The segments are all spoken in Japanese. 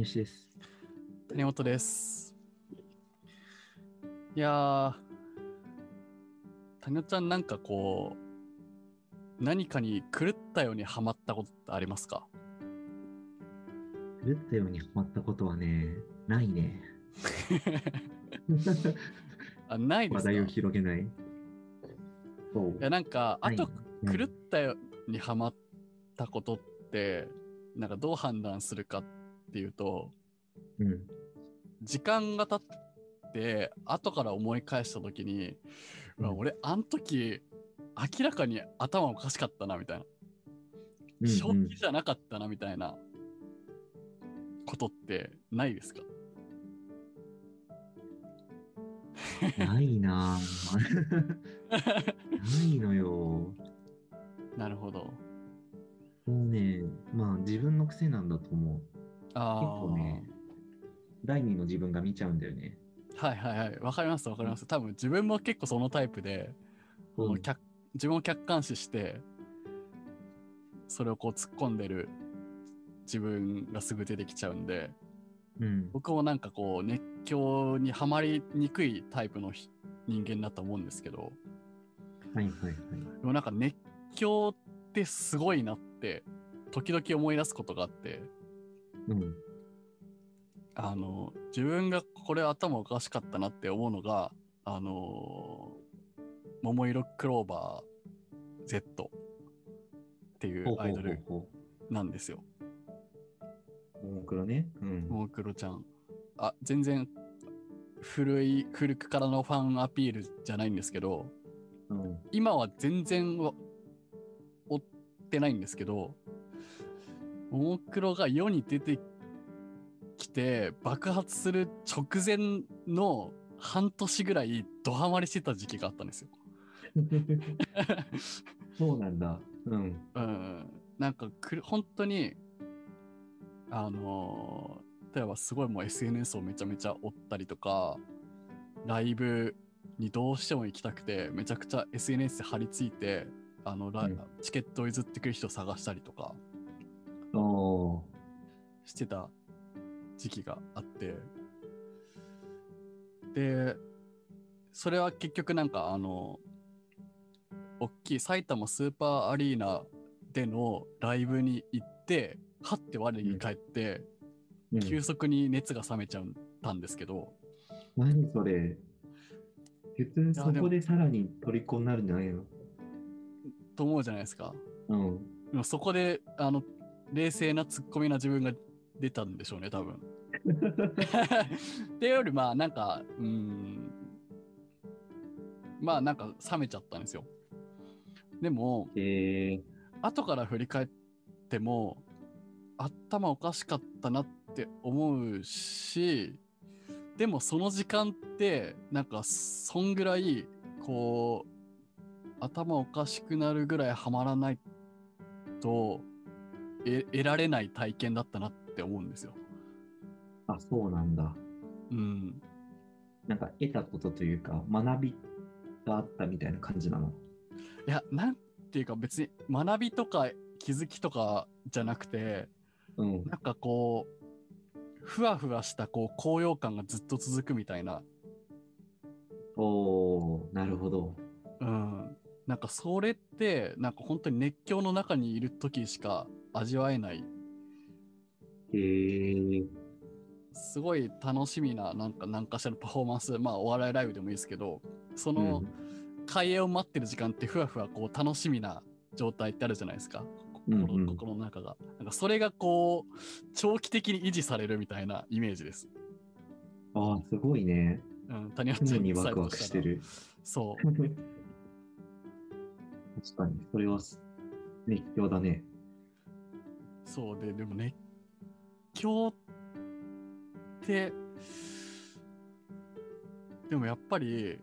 西です。谷本です。いやー、谷本ちゃんなんかこう、何かに狂ったようにハマったことってありますか？狂ったようにハマったことはね、ないね。あないですか？話題を広げない。そうい。やなんか、あと狂ったようにハマったことって、なんかどう判断するかっていうと、うん。時間が経って、後から思い返した時に、うん俺、あの時、明らかに頭おかしかったな、みたいな。うん正気じゃなかったなみたいなことってないですか？ないなぁ ないのよ。なるほど。もうね、まあ自分の癖なんだと思う。あ結構ね、第二の自分が見ちゃうんだよね。あ。はいはいはい。わかりますわかります。多分自分も結構そのタイプで、こうんの客自分を客観視して、それをこう突っ込んでる自分がすぐ出てきちゃうんで、うん。僕もなんかこう熱狂にはまりにくいタイプのひ人間だと思うんですけど、はいはいはい。でもなんか熱狂ってすごいなって、時々思い出すことがあって、うん。あの、自分がこれ頭おかしかったなって思うのが、あの、桃色クローバー Z っていほうアイドルほなんですよ。う。ももクロね。うん。ももクロちゃん。あ、全然古い、古くからのファンアピールじゃないんですけど、うん。今は全然わ追ってないんですけど、ももクロが世に出てきて爆発する直前の半年ぐらいドハマりしてた時期があったんですよ。そうなんだ。うん。うん。なんかくる、本当に、あのー例えばすごいもう SNS をめちゃめちゃ追ったりとか、ライブにどうしても行きたくて、めちゃくちゃ SNS で張り付いて、あの、ラうんチケットを譲ってくる人を探したりとか。してた時期があって、で、それは結局なんかあの、大きい埼玉スーパーアリーナでのライブに行って、はって我に返って、うん。急速に熱が冷めちゃったんですけど、何それ。普通そこでさらに虜になるんじゃないの？と思うじゃないですか。うん。でもそこで、あの、冷静なツッコミな自分が出たんでしょうね、多分。っていうより、まあ、なんか、うーん、まあ、なんか冷めちゃったんですよ。でも、えー、後から振り返っても、頭おかしかったなって思うし、でもその時間って、なんか、そんぐらい、こう、頭おかしくなるぐらいハマらないと、え得られない体験だったなって思うんですよ。あ、そうなんだ。うん。なんか得たことというか、学びがあったみたいな感じなの？いや、なんていうか別に学びとか気づきとかじゃなくて、うん。なんかこう、ふわふわしたこう高揚感がずっと続くみたいな、おー、なるほど。うん。なんかそれって、なんか本当に熱狂の中にいる時しか味わえない、えー、すごい楽しみな、なんか何かしらのパフォーマンス、まあお笑いライブでもいいですけど、その開演を待ってる時間ってふわふわこう楽しみな状態ってあるじゃないですか。心,、うんうん心の中が。なんかそれがこう、長期的に維持されるみたいなイメージです。あー、すごいね。うん、谷本ちゃん常にワク。ワクしてる。そう。確かに、それは熱狂だね。そうで、でも熱狂って、でもやっぱり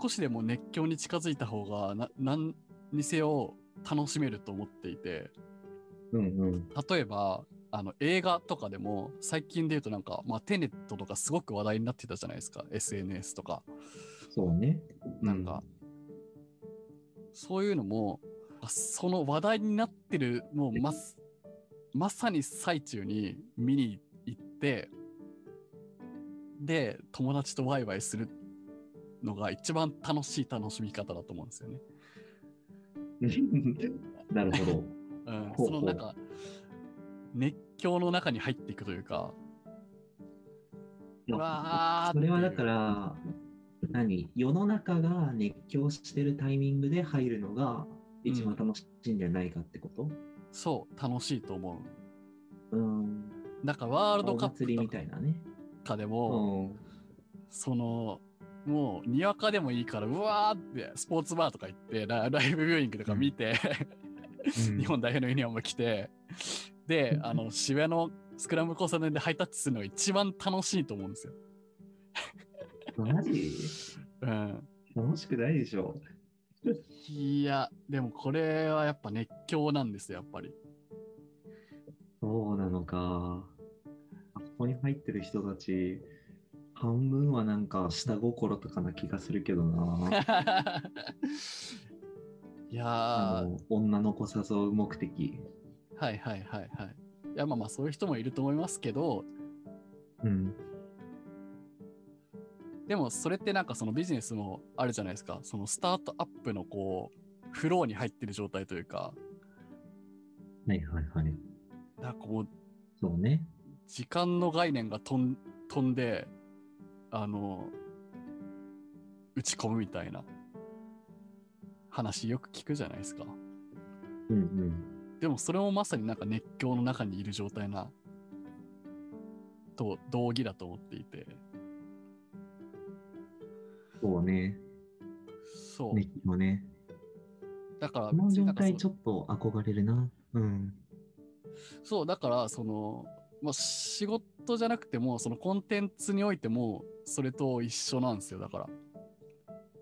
少しでも熱狂に近づいた方がな何にせよ楽しめると思っていて、うんうん。例えばあの映画とかでも最近で言うとなんか、まあ、テネットとかすごく話題になってたじゃないですか、SNS とか。そうね。なんか、そういうのも、あその話題になってる、もうまっまさに最中に見に行ってで、で、友達とワイワイするのが一番楽しい楽しみ方だと思うんですよね。なるほど。うん、そのなんか、熱狂の中に入っていくというか、うわそれはだから、何？世の中が熱狂してるタイミングで入るのが一番楽しいんじゃないかってこと？そう、楽しいと思う。うん。だからワールおドカップみとたいなね。かでうも、ん。その、もう、にわかでもいいから、うわーって、スポーツバーとか行って、ラライブビューイングとか見て、日本代表のユニフォーム着て、で、あの、渋谷のスクランブル交差点でハイタッチするのが一番楽しいと思うんですよ。マジ？うん。楽しくないでしょ。いや、でもこれはやっぱ熱狂なんですよ、やっぱり。そうなのか。あここに入ってる人たち、半分はなんか下心とかな気がするけどな。いや女の子誘う目的。はいはいはいはい。いや、まあまあそういう人もいると思いますけど、うん。でもそれってなんかそのビジネスもあるじゃないですか。そのスタートアップのこう、フローに入ってる状態というか、はいはいはい。だからこう、そうね。時間の概念が飛ん飛んで、あの、打ち込むみたいな話よく聞くじゃないですか。うんうん。でもそれもまさになんか熱狂の中にいる状態な、と同義だと思っていて。そうね。そう。熱気もね。だからこの状態ちょっと憧れるな。うん。そう、だから、その、まあ、仕事じゃなくても、そのコンテンツにおいても、それと一緒なんですよ、だから。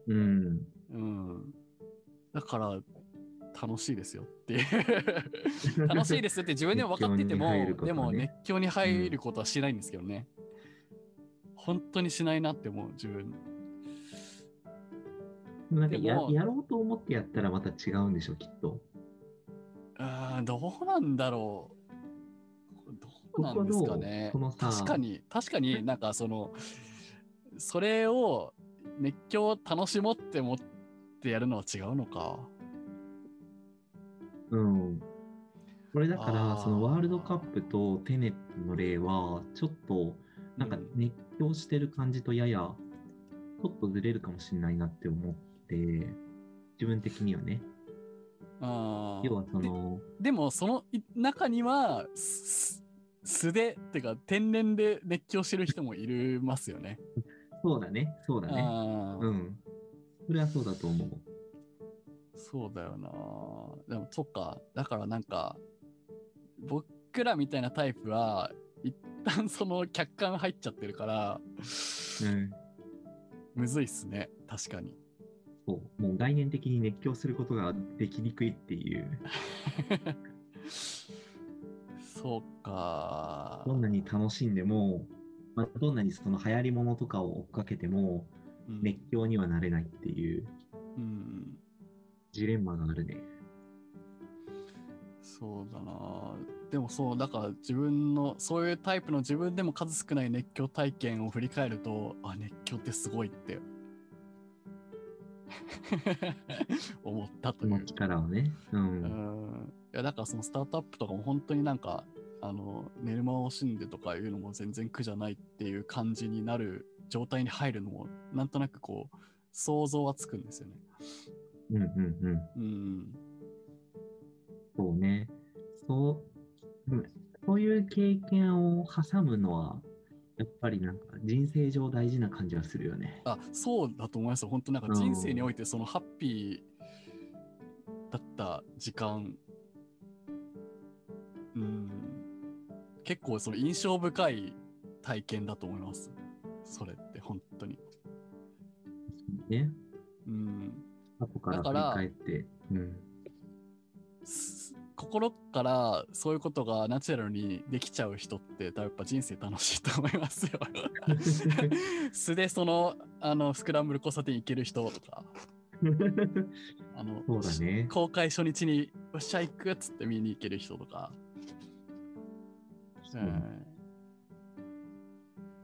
うん。うん。だから、楽しいですよって。楽しいですって自分でも分かってても、ねでも熱狂に入ることはしないんですけどね。本当にしないなって思う、自分。なんかややろうと思ってやったらまた違うんでしょ、きっと。うーん、どうなんだろう。どうなんですかね確かに、確かになんかその、それを熱狂を楽しもうって思ってやるのは違うのか。うん。これだから、そのワールドカップとテネットの例は、ちょっと、なんかうん熱狂してる感じとやや、ちょっとずれるかもしれないなって思って、自分的にはね。あー要はその、ででもそのい中にはす素でってか天然で熱狂してる人もいるますよね。そうだね、そうだね。うん。それはそうだと思う。そうだよな。でもそっか。だからなんか僕らみたいなタイプは一旦その客観入っちゃってるからうん。むずいっすね。確かに。そう。もう概念的に熱狂することができにくいっていう。そうか。どんなに楽しんでも、まあ、どんなにその流行り物とかを追っかけても、うん熱狂にはなれないっていううん。ジレンマがあるね。そうだな。でもそう、だから自分の、そういうタイプの自分でも数少ない熱狂体験を振り返ると、あ、熱狂ってすごいって 思ったという。力をね。う。うんん。いや、だからそのスタートアップとかも本当になんか、あの、寝る間を惜しんでとかいうのも全然苦じゃないっていう感じになる状態に入るのも、なんとなくこう、想像はつくんですよね。うんうんうん。うん。そうね。そう、うんそういう経験を挟むのは、やっぱりなんか人生上大事な感じはするよね。あ、そうだと思いますよ。本当なんか人生においてそのハッピーだった時間、うん、結構その印象深い体験だと思います。それって本当に。ね。うん。後からだから振り返って。うん。す心からそういうことがナチュラルにできちゃう人ってやっぱ人生楽しいと思いますよ。素でそのあのスクランブル交差点行ける人とか、あのそうだね。公開初日に「よっしゃ行く」っつって見に行ける人とか、うん、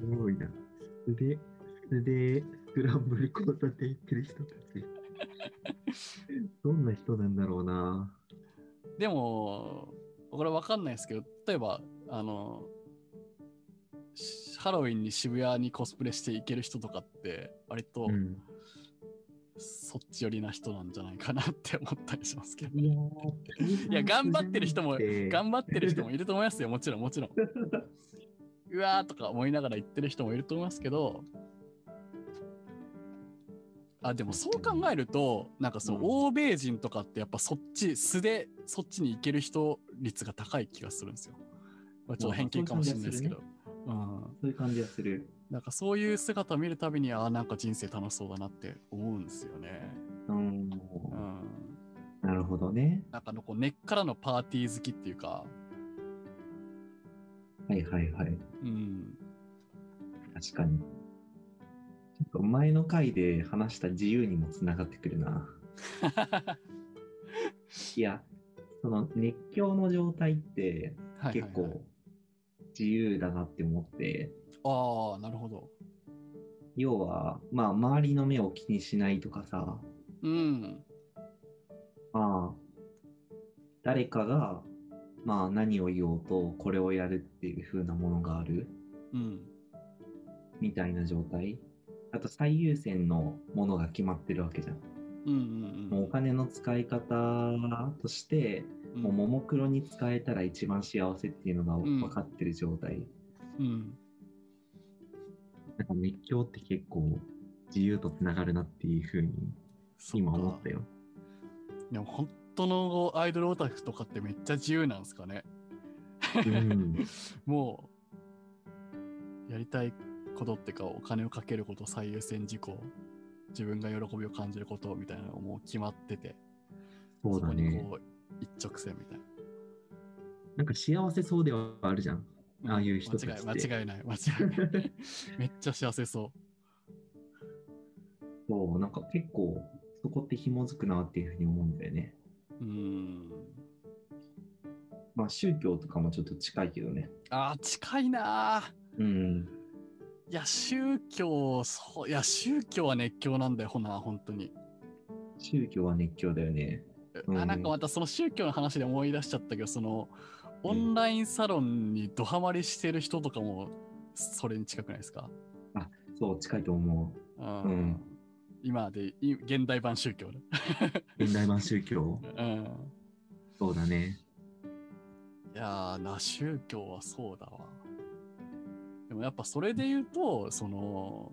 すごいな。素で、素でスクランブル交差点行ってる人たち。どんな人なんだろうな。でも、これわかんないですけど、例えば、あの、しハロウィンに渋谷にコスプレして行ける人とかって、割とうん。そっち寄りな人なんじゃないかなって思ったりしますけど。いやいや、頑張ってる人も、頑頑張ってる人もいると思いますよ、もちろん、もちろん。うわーとか思いながら言ってる人もいると思いますけど、あ、でもそう考えると、なんかそのうん欧米人とかってやっぱそっち、素でそっちに行ける人率が高い気がするんですよ。まあ、ちょっと偏見かもしれないですけど。うん。そういう感じがする。なんかそういう姿を見るたびに、あーなんか人生楽しそうだなって思うんですよね。うん。うん。なるほどね。なんかのこう根っからのパーティー好きっていうか、はいはいはい。うん。確かに。前の回で話した自由にもつながってくるな。いや、その熱狂の状態って結構自由だなって思って、ああ、なるほど。要は、まあ、周りの目を気にしないとかさ、うん。まあ、誰かが、まあ、何を言おうと、これをやるっていう風なものがあるうん。みたいな状態。あと、最優先のものが決まってるわけじゃん。うんうんもうお金の使い方として、うん。もうももクロに使えたら一番幸せっていうのがん分かってる状態。うん。なんか熱狂って結構自由とつながるなっていう風に今思ったよ。でも本当のアイドルオタクとかってめっちゃ自由なんですかね。うん。もう、やりたいことってか、お金をかけること最優先事項、自分が喜びを感じることみたいなのがもう決まってて、そうだねこにこう一直線みたいな。なんか幸せそうではあるじゃん。ああいう人たち間違いない、間違いない。めっちゃ幸せそそう、なんか結構そこって紐づくなっていうふうに思うんだよね。う。うん。まあ宗教とかもちょっと近いけどね。あー、近いなー。うん。いや、宗教、そう、いや、宗教は熱狂なんだよ、ほな、本当に。宗教は熱狂だよね。うんあなんかまたその宗教の話で思い出しちゃったけど、その、オンラインサロンにドハマりしてる人とかも、それに近くないですか、そう、近いと思うんうん今でい 現代版宗教。現代版宗教？うん。そうだね。いやーな、宗教はそうだわ。でもやっぱそれで言うと、その、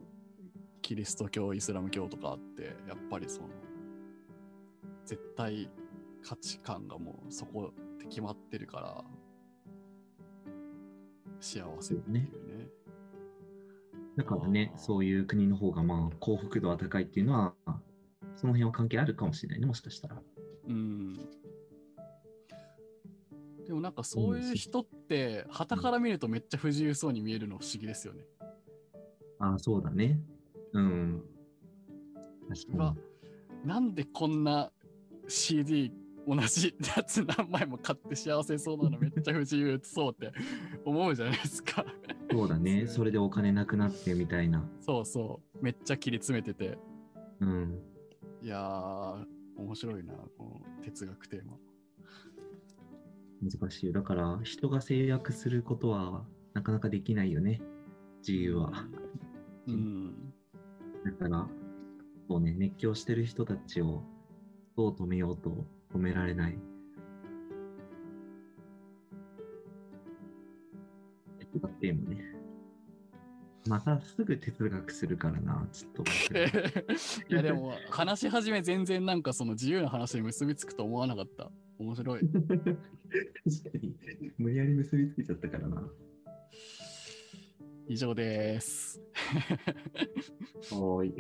キリスト教、イスラム教とかって、やっぱりその、絶対価値観がもうそこって決まってるから、幸せっていうね。だからね、そういう国の方がまあ幸福度は高いっていうのは、その辺は関係あるかもしれないね、もしかしたら。うん。でもなんかそういう人って、旗から見るとめっちゃ不自由そうに見えるの不思議ですよね。ああ、そうだね。うん。確かなんでこんな CD 同じやつ何枚も買って幸せそうなのめっちゃ不自由そうって思うじゃないですか。に。そうだね。それでお金なくなってみたいな。そうそう。めっちゃ切り詰めてて。うん。いやー、面白いな、この哲学テーマ。難しいよ。だから、人が制約することはなかなかできないよね。自由は。うん。だから、そうね、熱狂してる人たちをどう止めようと止められない。哲学テーマね。またすぐ哲学するからな、ちょっと。いやでも話し始め全然なんかその自由な話に結びつくと思わなかった。面白い。確かに、無理やり結びつけちゃったからな。以上です。はーい。